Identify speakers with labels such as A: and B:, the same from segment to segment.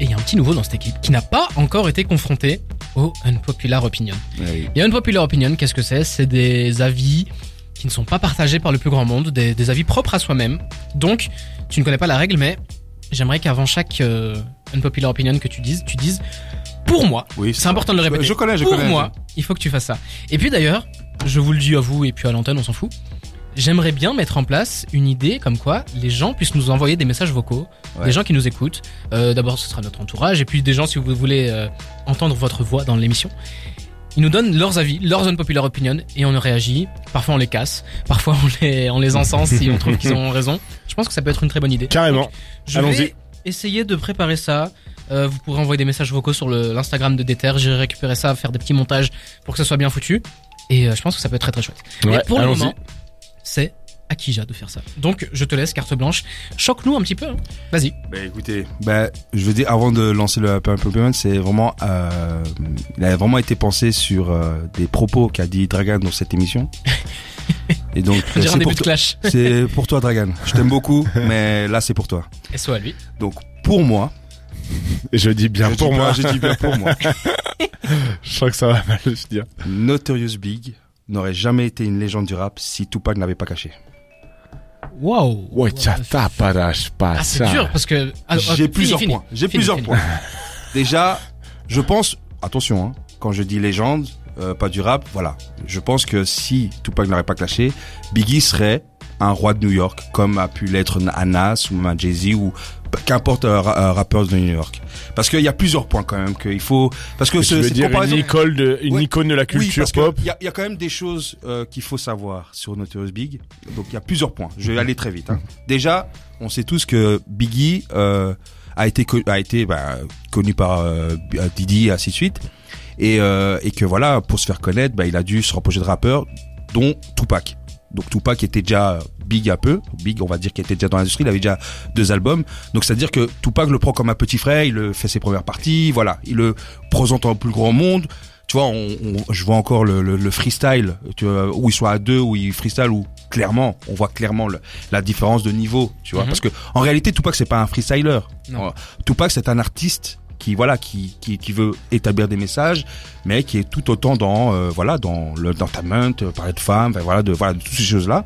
A: Et il y a un petit nouveau dans cette équipe qui n'a pas encore été confronté au unpopular opinion. Et unpopular opinion, qu'est-ce que c'est? C'est des avis qui ne sont pas partagés par le plus grand monde, des, des avis propres à soi-même. Donc, tu ne connais pas la règle, mais j'aimerais qu'avant chaque euh, unpopular opinion que tu dises, tu dises pour moi.
B: Oui,
A: C'est important de le répéter.
B: Je connais, je
A: pour
B: connais.
A: moi, il faut que tu fasses ça. Et puis d'ailleurs, je vous le dis à vous et puis à l'antenne, on s'en fout. J'aimerais bien mettre en place une idée comme quoi les gens puissent nous envoyer des messages vocaux,
B: Ouais.
A: des gens qui nous écoutent. Euh, D'abord, ce sera notre entourage, et puis des gens si vous voulez euh, entendre votre voix dans l'émission. Ils nous donnent leurs avis, leurs unpopular opinion, et on réagit. Parfois on les casse, parfois on les, on les encense si on trouve qu'ils ont raison. Je pense que ça peut être une très bonne idée.
C: Carrément. Allons-y.
A: vais essayer de préparer ça. Euh, vous pourrez envoyer des messages vocaux sur l'Instagram de Déter. J'irai récupérer ça, faire des petits montages pour que ça soit bien foutu. Et je pense que ça peut être très très chouette.
C: Ouais,
A: Mais pour le moment, c'est à Kija de faire ça. Donc je te laisse carte blanche. Choque-nous un petit peu. hein. Vas-y.
B: Bah écoutez, bah je veux dire avant de lancer le Pump Pump c'est vraiment euh, il a vraiment été pensé sur euh, des propos qu'a dit Dragan dans cette émission. Et donc c'est
A: début
B: pour,
A: de
B: toi-
A: clash.
B: c'est pour toi Dragan. Je t'aime beaucoup, mais là c'est pour toi.
A: Et soit à lui.
B: Donc pour moi,
C: Je dis bien
B: je
C: pour
B: dis
C: moi.
B: pas- je dis bien pour moi.
C: Je sens que ça va mal se dire.
B: Notorious Big n'aurait jamais été une légende du rap si Tupac n'avait pas caché.
A: Waouh.
C: Ouais, tiens, t'as pas d'âge, pas
A: Ah, c'est dur parce que. Ah,
B: J'ai plusieurs
A: fini.
B: points. J'ai plusieurs
A: fini.
B: points. Déjà, je pense, attention, hein, quand je dis légende, euh, pas du rap, voilà. Je pense que si Tupac n'aurait pas clashé, Biggie serait un roi de New York, comme a pu l'être un Nas ou Jay-Z ou qu'importe un, ra- un rappeur de New York. Parce qu'il y a plusieurs points quand même qu'il faut, parce que
C: Tu
B: ce,
C: veux
B: cette
C: dire une
B: comparaison-
C: icône de, une
B: Ouais.
C: icône de la culture pop.
B: Il y y a quand même des choses euh, qu'il faut savoir sur Notorious Big. Donc il y a plusieurs points. Je vais aller très vite. Hein. Déjà, on sait tous que Biggie euh, a été a été bah, connu par euh, Didi et ainsi de suite, et euh, et que voilà pour se faire connaître, bah, il a dû se rapprocher de rappeurs, dont Tupac. Donc Tupac était déjà big un peu, big on va dire qu'il était déjà dans l'industrie, il avait déjà deux albums. Donc c'est-à-dire que Tupac le prend comme un petit frère, il le fait ses premières parties, voilà, il le présente en plus grand monde. Tu vois, on, on- je vois encore le, le, le freestyle, tu vois, où ils sont à deux, où ils freestyle, où clairement, on voit clairement le- la différence de niveau, tu vois,
A: Mhm.
B: parce que en réalité Tupac c'est pas un freestyler.
A: Non.
B: Tupac c'est un artiste qui voilà qui, qui qui veut établir des messages mais qui est tout autant dans euh, voilà dans le l'entertainment euh, parler de femmes enfin, voilà de voilà de toutes ces choses là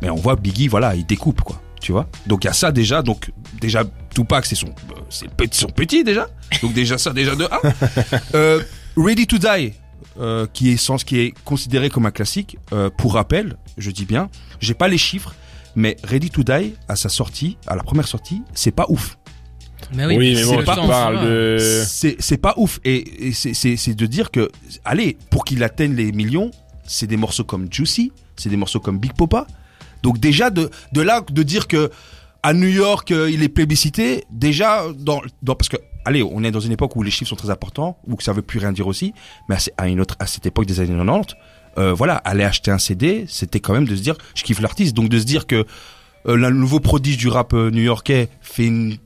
B: mais on voit Biggie voilà il découpe quoi tu vois. Donc il y a ça déjà donc déjà Tupac c'est son euh, c'est petit son petit déjà. Donc déjà ça déjà de euh, Ready to Die euh, qui est sens qui est considéré comme un classique euh, pour rappel je dis bien j'ai pas les chiffres mais Ready to Die à sa sortie à la première sortie c'est pas ouf
A: Mais
C: Oui,
A: oui,
C: mais
A: c'est
C: bon,
A: le
C: tu
A: temps,
C: parles
A: ça va.
C: de...
B: c'est c'est pas ouf et, et c'est c'est c'est de dire que allez pour qu'il atteigne les millions c'est des morceaux comme Juicy c'est des morceaux comme Big Popa donc déjà de de là de dire que à New York euh, il est plébiscité déjà dans dans parce que allez on est dans une époque où les chiffres sont très importants que ça veut plus rien dire aussi mais à, une autre à cette époque des années 90 euh, voilà aller acheter un CD c'était quand même de se dire je kiffe l'artiste donc de se dire que euh, le nouveau prodige du rap euh, new-yorkais fait une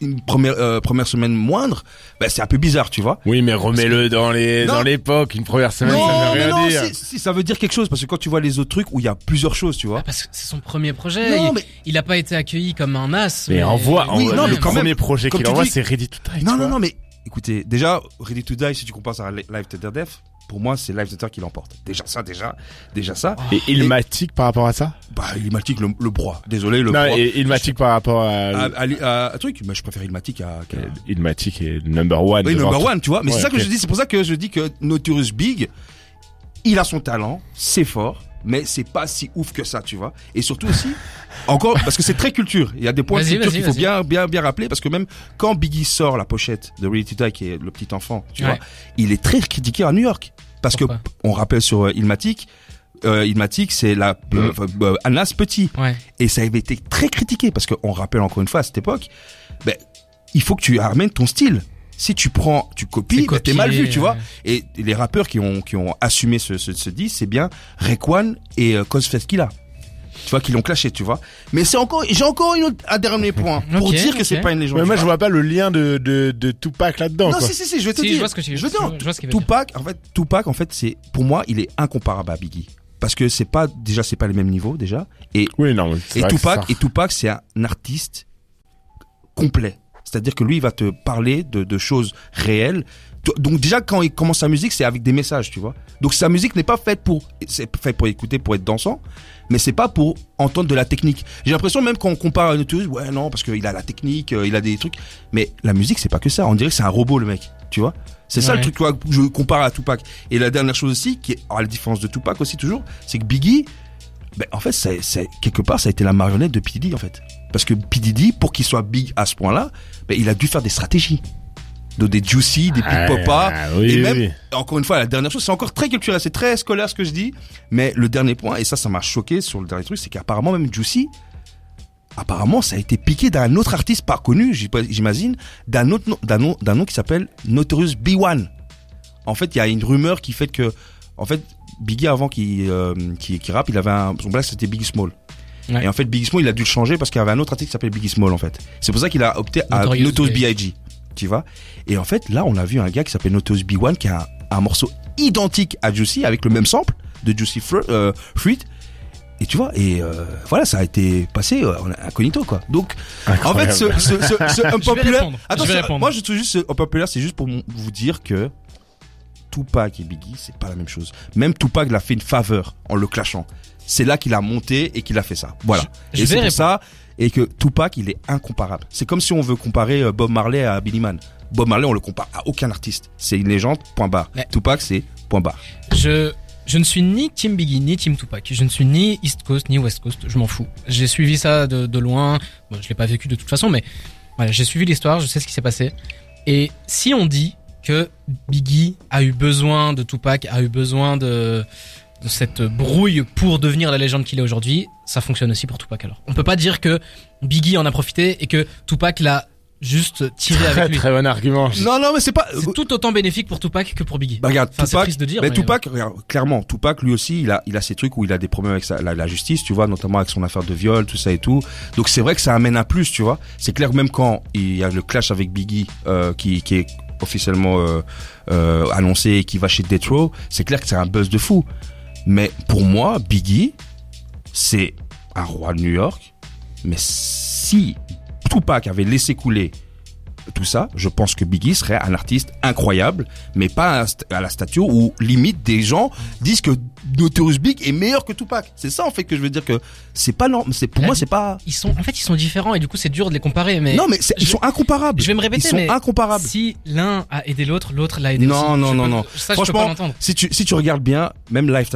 B: une première euh, première semaine moindre, bah, c'est un peu bizarre, tu vois.
C: Oui, mais remets-le dans les,
B: Non.
C: dans l'époque, une première semaine,
B: non,
C: ça veut
B: mais
C: rien
B: non,
C: dire.
B: si, si, ça veut dire quelque chose parce que quand tu vois les autres trucs où il y a plusieurs choses, tu vois.
A: Ah, Parce que c'est son premier projet.
B: Non,
A: il,
B: mais-
A: il a pas été accueilli comme un as.
C: Mais envoie,
B: Oui,
C: envoie-
B: non,
C: le
B: mais quand
C: premier
B: même,
C: projet qu'il envoie,
B: dis-
C: c'est Ready to Die.
B: Non, non, non, mais écoutez, déjà Ready to Die, si tu compares ça à Live to the Death, pour moi c'est Live Death qui l'emporte. Déjà ça, déjà, déjà ça.
C: Et Ilmatic par rapport à ça
B: Bah Ilmatic le, le broie. Désolé le
C: Non,
B: broie.
C: et Ilmatic par rapport
B: À,
C: à...
B: à, à- à truc, mais je préfère Ilmatic à.
C: Ilmatic est number one.
B: Oui, number one, tu vois. Mais
C: Ouais,
B: c'est ça que je dis. C'est pour ça que je dis que Notorious Big, il a son talent, c'est fort, mais c'est pas si ouf que ça, tu vois. Et surtout aussi, encore, parce que c'est très culture. Il y a des points de culture qu'il faut bien, bien, bien rappeler, parce que même quand Biggie sort la pochette de Ready to Die, qui est le petit enfant, tu
A: Ouais.
B: vois, il est très critiqué à New York. Parce
A: Pourquoi
B: que, on rappelle sur euh, Ilmatic, euh, Ilmatic, c'est la, euh, euh, Anas petit.
A: Ouais.
B: Et ça avait été très critiqué parce qu'on rappelle encore une fois à cette époque, ben, il faut que tu ramènes ton style. Si tu prends, tu copies, ben, t'es mal vu, tu vois. Et les rappeurs qui ont qui ont assumé ce ce, ce disque, c'est bien Rekwan et euh, Cosfest Killa. Tu vois, qui l'ont clashé, tu vois. Mais c'est encore, j'ai encore une autre, un dernier point pour dire que c'est pas une légende.
C: Mais moi, je vois pas le lien de, de, de Tupac là-dedans,
B: Non,
C: quoi.
B: si, si, si, je vais te
A: Si,
B: dire.
A: je vois ce que tu
B: je veux dire.
A: je vois ce.
B: Tupac, en fait, Tupac, en fait, c'est, pour moi, il est incomparable à Biggie. Parce que c'est pas, déjà, c'est pas les mêmes niveaux, déjà. Et
C: Oui, non,
B: Et Tupac,
C: ça-
B: et Tupac, c'est un artiste complet. C'est-à-dire que lui, il va te parler de, de choses réelles. Donc déjà, quand il commence sa musique, c'est avec des messages, tu vois. Donc sa musique n'est pas faite pour, c'est fait pour écouter, pour être dansant, mais c'est pas pour entendre de la technique. J'ai l'impression même quand on compare à une touriste, ouais non, parce qu'il a la technique, euh, il a des trucs. Mais la musique, c'est pas que ça. On dirait que c'est un robot, le mec, tu vois. C'est ça le truc, tu vois, que je compare à Tupac. Et la dernière chose aussi, qui est, à la différence de Tupac aussi toujours, c'est que Biggie, ben, en fait, c'est, quelque part, ça a été la marionnette de P. Diddy, en fait. Parce que P. Diddy, pour qu'il soit big à ce point-là, ben, il a dû faire des stratégies. De des juicy, des
C: Ah,
B: big papa.
C: ah, oui,
B: et
C: oui,
B: même,
C: oui.
B: encore une fois, la dernière chose, c'est encore très culturel, c'est très scolaire ce que je dis. Mais le dernier point, et ça, ça m'a choqué sur le dernier truc, c'est qu'apparemment, même Juicy, apparemment, ça a été piqué d'un autre artiste pas connu, j'imagine, d'un autre nom, d'un nom, d'un nom qui s'appelle Notorious B1. En fait, il y a une rumeur qui fait que, en fait, Biggie avant qu'il euh, qu'il qu'il rappe, il avait un, son blague c'était Biggie Small.
A: Ouais.
B: Et en fait, Biggie Small, il a dû le changer parce qu'il y avait un autre artiste qui s'appelait Biggie Small, en fait. C'est pour ça qu'il a opté à
A: Notorious
B: Notorious
A: B.I.G..
B: Tu vois? Et en fait, là, on a vu un gars qui s'appelle Notorious B1 qui a un, un morceau identique à Juicy avec le même sample de Juicy euh, Fruit. Et tu vois, et euh, voilà, ça a été passé euh, incognito, quoi. Donc, en fait, ce, ce,
A: je
B: Attends,
A: répondre.
B: moi, je trouve juste ce unpopulaire, c'est juste pour vous dire que Tupac et Biggie, c'est pas la même chose. Même Tupac l'a fait une faveur en le clashant. C'est là qu'il a monté et qu'il a fait ça. Voilà.
A: Je- je
B: et c'est pour ça et que Tupac, il est incomparable. C'est comme si on veut comparer euh, Bob Marley à Billy Man. Bob Marley, on le compare à aucun artiste. C'est une légende. Point barre.
A: Ouais.
B: Tupac, c'est point barre.
A: Je, je ne suis ni Team Biggie ni Team Tupac. Je ne suis ni East Coast ni West Coast. Je m'en fous. J'ai suivi ça de, de loin. Bon, je l'ai pas vécu de toute façon, mais voilà, j'ai suivi l'histoire. Je sais ce qui s'est passé. Et si on dit que Biggie a eu besoin de Tupac, a eu besoin de, de cette brouille pour devenir la légende qu'il est aujourd'hui, ça fonctionne aussi pour Tupac alors. On peut pas dire que Biggie en a profité et que Tupac l'a juste tiré
C: Très,
A: avec lui.
C: très bon argument.
B: Non, non, mais c'est pas.
A: C'est tout autant bénéfique pour Tupac que pour Biggie.
B: Bah, regarde,
A: Enfin, c'est
B: Tupac,
A: triste de dire.
B: mais
A: mais-
B: Tupac, regarde, clairement, Tupac, lui aussi, il a, il a ces trucs où il a des problèmes avec sa- la, la justice, tu vois, notamment avec son affaire de viol, tout ça et tout. Donc c'est vrai que ça amène un plus, tu vois. C'est clair, même quand il y a le clash avec Biggie, euh, qui, qui est officiellement euh, euh, annoncé et qui va chez Death Row, c'est clair que c'est un buzz de fou. Mais pour moi, Biggie, c'est un roi de New York. Mais si Tupac avait laissé couler tout ça, je pense que Biggie serait un artiste incroyable, mais pas à la statue où limite des gens disent que Notorious Big est meilleur que Tupac. C'est ça en fait que je veux dire que c'est pas normal. C'est pour moi c'est pas.
A: ils sont en fait ils sont différents et du coup c'est dur de les comparer mais
B: non mais ils sont incomparables.
A: je vais me répéter
B: Ils sont
A: mais
B: incomparables.
A: si l'un a aidé l'autre l'autre l'a aidé aussi
B: Non, non,
A: Je
B: non,
A: peux-
B: non.
A: ça je peux pas
B: Franchement, Si tu si tu regardes bien, même Life,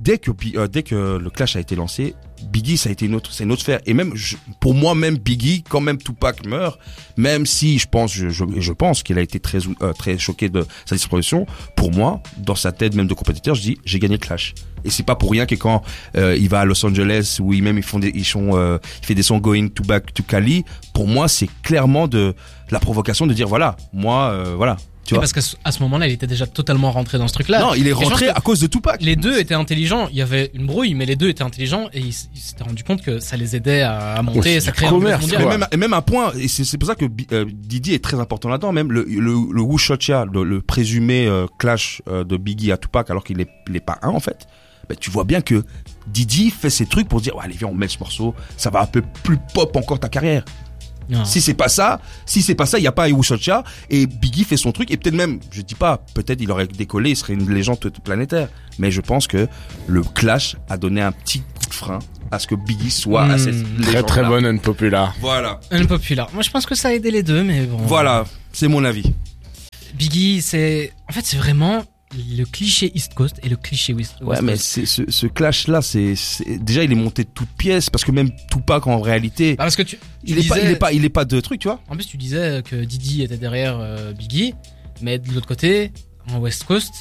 B: dès que euh, dès que le Clash a été lancé, Biggie ça a été une autre c'est une autre sphère et même je- pour moi même Biggie quand même Tupac meurt, même si je pense je je, je pense qu'il a été très euh, très choqué de sa disparition, pour moi dans sa tête même de compétiteur, je dis j'ai gagné le Clash. Et c'est pas pour rien que quand euh, il va à Los Angeles où ils même ils font des ils sont euh, il fait des sons going to back to Cali, pour moi c'est clairement de la provocation de dire voilà, moi euh, voilà, tu
A: Oui,
B: vois.
A: parce qu'à ce, à ce moment-là il était déjà totalement rentré dans ce truc là
B: Non, il est rentré à cause de Tupac.
A: les deux étaient intelligents il y avait une brouille mais les deux étaient intelligents et ils s'étaient rendu compte que ça les aidait à, à monter ça créait un buzz
C: commerce.
B: Et même, et même un point, et c'est pour ça que euh, Didi est très important là-dedans, même le, le, le Wushotcha, le, le présumé euh, clash euh, de Biggie à Tupac, alors qu'il est, il est pas un en fait, ben, tu vois bien que Didi fait ses trucs pour dire, ouais, allez viens, on met ce morceau, ça va un peu plus pop encore ta carrière.
A: Non.
B: Si c'est pas ça, si c'est pas ça, il y a pas Wushotcha, et Biggie fait son truc, et peut-être même, je dis pas, peut-être il aurait décollé, il serait une légende planétaire, mais je pense que le clash a donné un petit coup de frein à ce que Biggie soit à cette
C: Très très bonne unpopular.
B: Voilà.
A: Unpopular moi je pense que ça a aidé les deux mais bon
B: Voilà, c'est mon avis.
A: Biggie c'est en fait c'est vraiment le cliché East Coast et le cliché West,
B: Ouais,
A: West
B: mais
A: Coast.
B: c'est ce, ce clash-là, c'est c'est- déjà il est monté de toutes pièces parce que même Tupac en réalité,
A: Ah, parce que tu, tu
B: il est pas, il
A: disais-
B: est pas, il est pas de truc, tu vois.
A: En plus, tu disais que Didi était derrière euh, Biggie, mais de l'autre côté, en West Coast,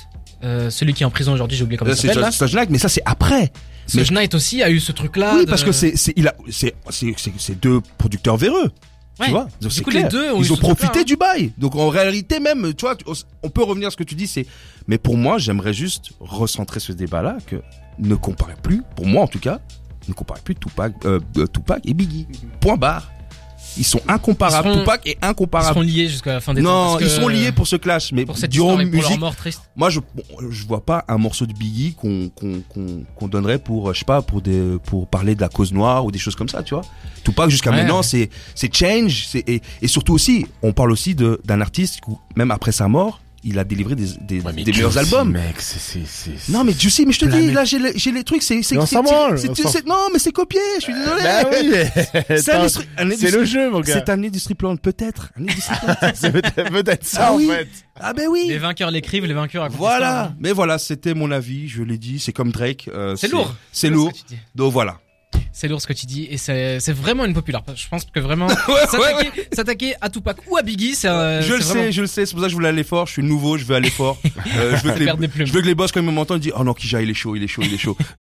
A: euh, celui qui est en prison aujourd'hui, j'ai oublié comment
B: Là,
A: il
B: C'est
A: s'appelle.
B: Sludge Knight, mais ça c'est après. mais-
A: Suge Knight aussi a eu ce truc-là.
B: oui,
A: de-
B: parce que c'est, c'est, il a, c'est, c'est, c'est, c'est deux producteurs véreux.
A: Ouais.
B: Tu vois. Donc,
A: Du coup,
B: clair.
A: les deux ont
B: ils ont profité
A: hein.
B: du bail. Donc en réalité même, tu vois, on peut revenir à ce que tu dis, c'est, mais pour moi, j'aimerais juste recentrer ce débat-là que ne comparez plus, pour moi en tout cas, ne comparez plus Tupac, euh, euh, Tupac et Biggie. Point barre. Ils sont incomparables.
A: Ils seront-
B: Tupac est
A: Ils
B: incomparable.
A: seront liés jusqu'à la fin des temps.
B: Non, ils sont liés pour ce clash, mais
A: pour cette
B: durant
A: et pour leur
B: musique,
A: mort triste.
B: moi je je vois pas un morceau de Biggie qu'on qu'on qu'on qu'on donnerait pour euh, je sais pas pour des pour parler de la cause noire ou des choses comme ça, tu vois. Tupac jusqu'à
A: Ouais,
B: maintenant
A: ouais.
B: c'est c'est change, c'est et, et surtout aussi on parle aussi de d'un artiste où même après sa mort il a délivré des des,
C: Ouais, mais
B: des meilleurs albums.
C: Mec, c'est, c'est, c'est.
B: Non mais Juicy, mais je te dis là j'ai les, j'ai les trucs c'est c'est non mais c'est copié, je suis désolé.
C: Bah oui,
B: C'est
C: le jeu, mon gars.
B: C'est un industrie plan peut-être.
C: C'est peut-être, ça,
B: Ah
C: en
B: oui.
C: fait.
B: Ah ben oui.
A: Les vainqueurs l'écrivent, les vainqueurs
B: Voilà,
A: l'histoire.
B: mais voilà, c'était mon avis, je l'ai dit, c'est comme Drake. euh,
A: C'est lourd.
B: C'est lourd. Donc voilà.
A: C'est lourd ce que tu dis et c'est vraiment une populaire. Je pense que vraiment
B: ouais,
A: s'attaquer à Tupac ou à Biggie, c'est euh,
B: je le sais, je le sais, c'est pour ça que je voulais aller fort, je suis nouveau, je veux aller fort. Euh, je veux que les, je veux que les boss quand ils m'entendent disent "Oh non, Kija, il est chaud, il est chaud, il est chaud."